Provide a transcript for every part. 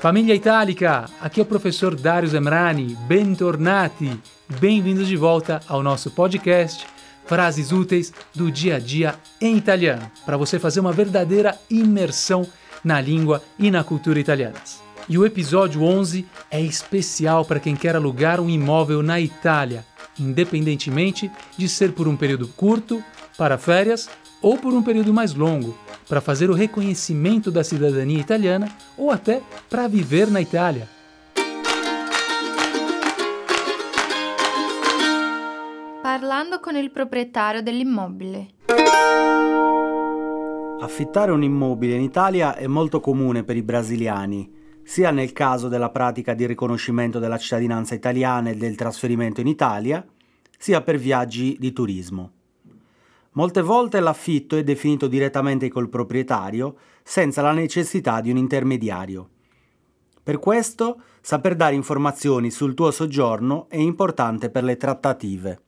Famiglia Italica, aqui é o professor Darius Emrani, bentornati, bem-vindos de volta ao nosso podcast Frases Úteis do Dia a Dia em Italiano, para você fazer uma verdadeira imersão na língua e na cultura italianas. E o episódio 11 é especial para quem quer alugar um imóvel na Itália, independentemente de ser por um período curto, para férias ou por um período mais longo, para fazer o reconhecimento da cidadania italiana ou até para viver na Itália. Parlando con il proprietario dell'immobile. Affittare un immobile in Italia è molto comune per i brasiliani, sia nel caso della pratica di riconoscimento della cittadinanza italiana e del trasferimento in Italia, sia per viaggi di turismo. Molte volte l'affitto è definito direttamente col proprietario senza la necessità di un intermediario. Per questo, saper dare informazioni sul tuo soggiorno è importante per le trattative.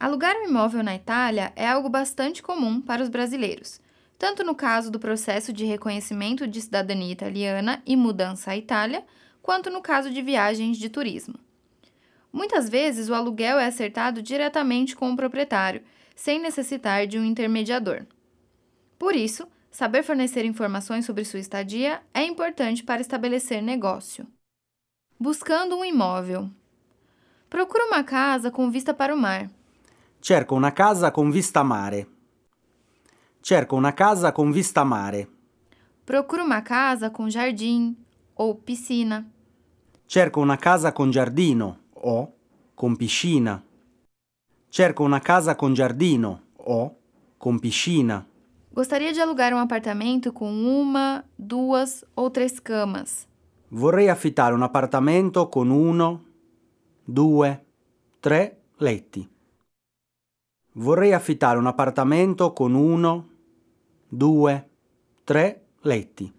Alugar um imóvel na Itália é algo bastante comum para os brasileiros, tanto no caso do processo de reconhecimento de cidadania italiana e mudança à Itália, quanto no caso de viagens de turismo. Muitas vezes o aluguel é acertado diretamente com o proprietário sem necessitar de um intermediador. Por isso, saber fornecer informações sobre sua estadia é importante para estabelecer negócio. Buscando um imóvel. Procura uma casa com vista para o mar. Cerco una casa con vista mare. Cerco una casa con vista mare. Procura uma casa com jardim ou piscina. Cerco una casa con giardino o con piscina. Cerco una casa con giardino o con piscina. Gostaria de alugar um apartamento com uma, duas ou três camas. Vorrei affittare un appartamento con uno, due, tre letti. Vorrei affittare un appartamento con uno, due, tre letti.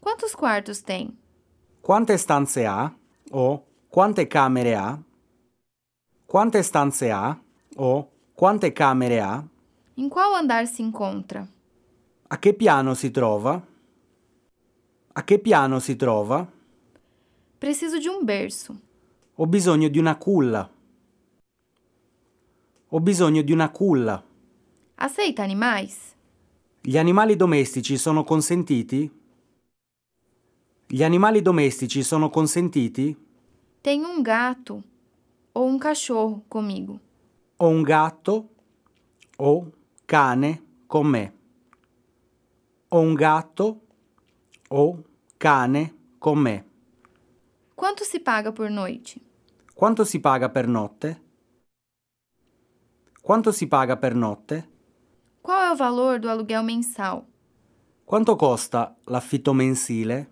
Quantos quartos tem? Quante stanze ha? O quante camere ha? Quante stanze ha? O quante camere ha? Em qual andar se encontra? A che piano si trova? A che piano si trova? Preciso de um berço. Ho bisogno di una culla. Ho bisogno di una culla. Aceita animais? Gli animali domestici sono consentiti? Gli animali domestici sono consentiti? Tenho um gato ou um cachorro comigo. Un gatto o cane con me. Ho un gatto o cane con me. Quanto se paga por noite? Quanto si paga per notte? Quanto si paga per notte? Qual é o valor do aluguel mensal? Quanto costa l'affitto mensile?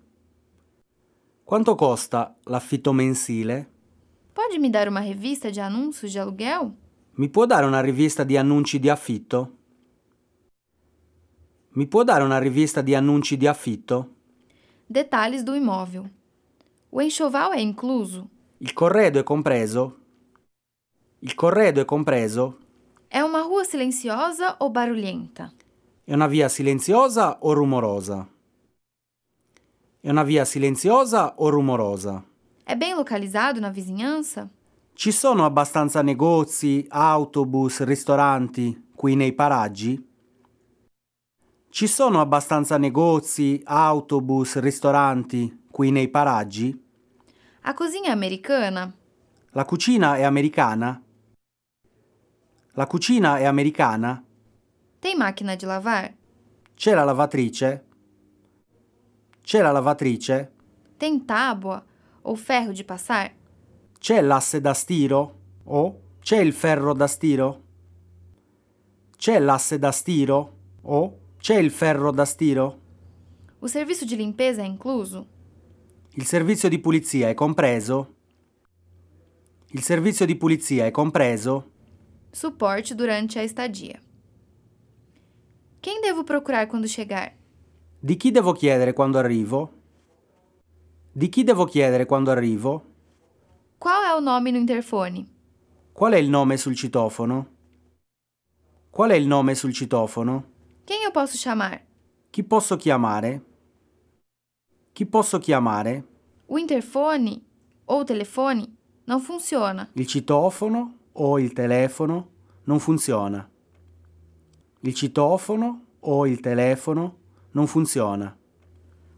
Quanto costa l'affitto mensile? Pode me dar uma revista de anúncios de aluguel? Mi può dare una rivista di annunci di affitto? Mi può dare una rivista di annunci di affitto? Detalhes do imóvel. O enxoval é incluso? Il corredo è compreso? Il corredo è compreso? É uma rua silenciosa ou barulhenta? È una via silenziosa o rumorosa? È una via silenziosa o rumorosa? É bem localizado na vizinhança? Ci sono abbastanza negozi, autobus, ristoranti qui nei paraggi? Ci sono abbastanza negozi, autobus, ristoranti qui nei paraggi? A cozinha é americana? La cucina è americana? La cucina è americana? Tem máquina de lavar? C'è la lavatrice? C'è la lavatrice? Tem tábua ou ferro de passar? C'è l'asse da stiro? O c'è il ferro da stiro? C'è l'asse da stiro? O c'è il ferro da stiro? O serviço de limpeza é incluso? Il servizio di pulizia è compreso? Il servizio di pulizia è compreso? Suporte durante a estadia. Quem devo procurar quando chegar? Di chi devo chiedere quando arrivo? Di chi devo chiedere quando arrivo? Qual é o nome no interfone? Qual è il nome sul citofono? Qual è il nome sul citofono? Quem eu posso chamar? Chi posso chiamare? Chi posso chiamare? O interfone ou o telefone não funciona. Il citofono o il telefono non funziona. Il citofono o il telefono non funziona.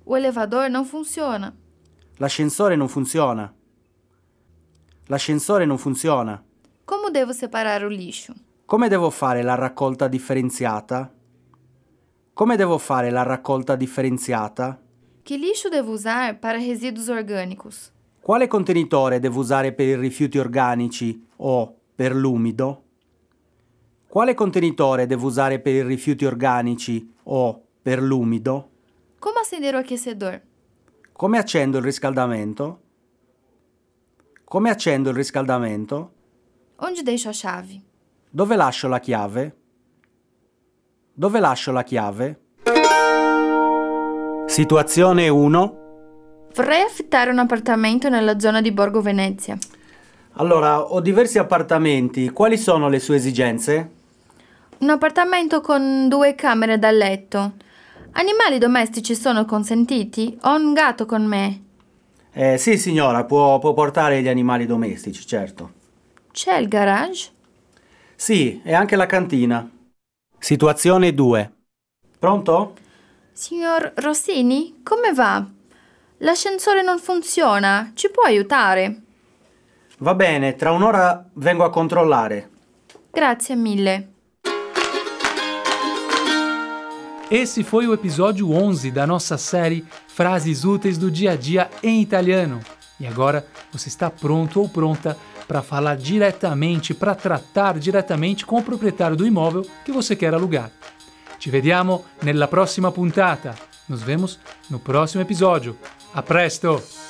O elevador não funciona. L'ascensore non funziona. L'ascensore non funziona. Como devo separar o lixo? Come devo fare la raccolta differenziata? Come devo fare la raccolta differenziata? Que lixo devo usar para resíduos orgânicos? Quale contenitore devo usare per i rifiuti organici o per l'umido? Quale contenitore devo usare per i rifiuti organici o per l'umido? Como acender o aquecedor? Come accendo il riscaldamento? Come accendo il riscaldamento? Onde deixo a chave? Dove lascio la chiave? Dove lascio la chiave? Situazione 1. Vorrei affittare un appartamento nella zona di Borgo Venezia. Allora, ho diversi appartamenti. Quali sono le sue esigenze? Un appartamento con due camere da letto. Animali domestici sono consentiti? Ho un gatto con me. Eh, sì, signora, può, può portare gli animali domestici, certo. C'è il garage? Sì, e anche la cantina. Situazione 2. Pronto? Signor Rossini, come va? L'ascensore non funziona. Ci può aiutare? Va bene, tra un'ora vengo a controllare. Grazie mille. Esse foi o episódio 11 da nossa série Frases Úteis do Dia a Dia em Italiano. E agora você está pronto ou pronta para falar diretamente, para tratar diretamente com o proprietário do imóvel que você quer alugar. Ci vediamo nella prossima puntata. Nos vemos no próximo episódio. A presto!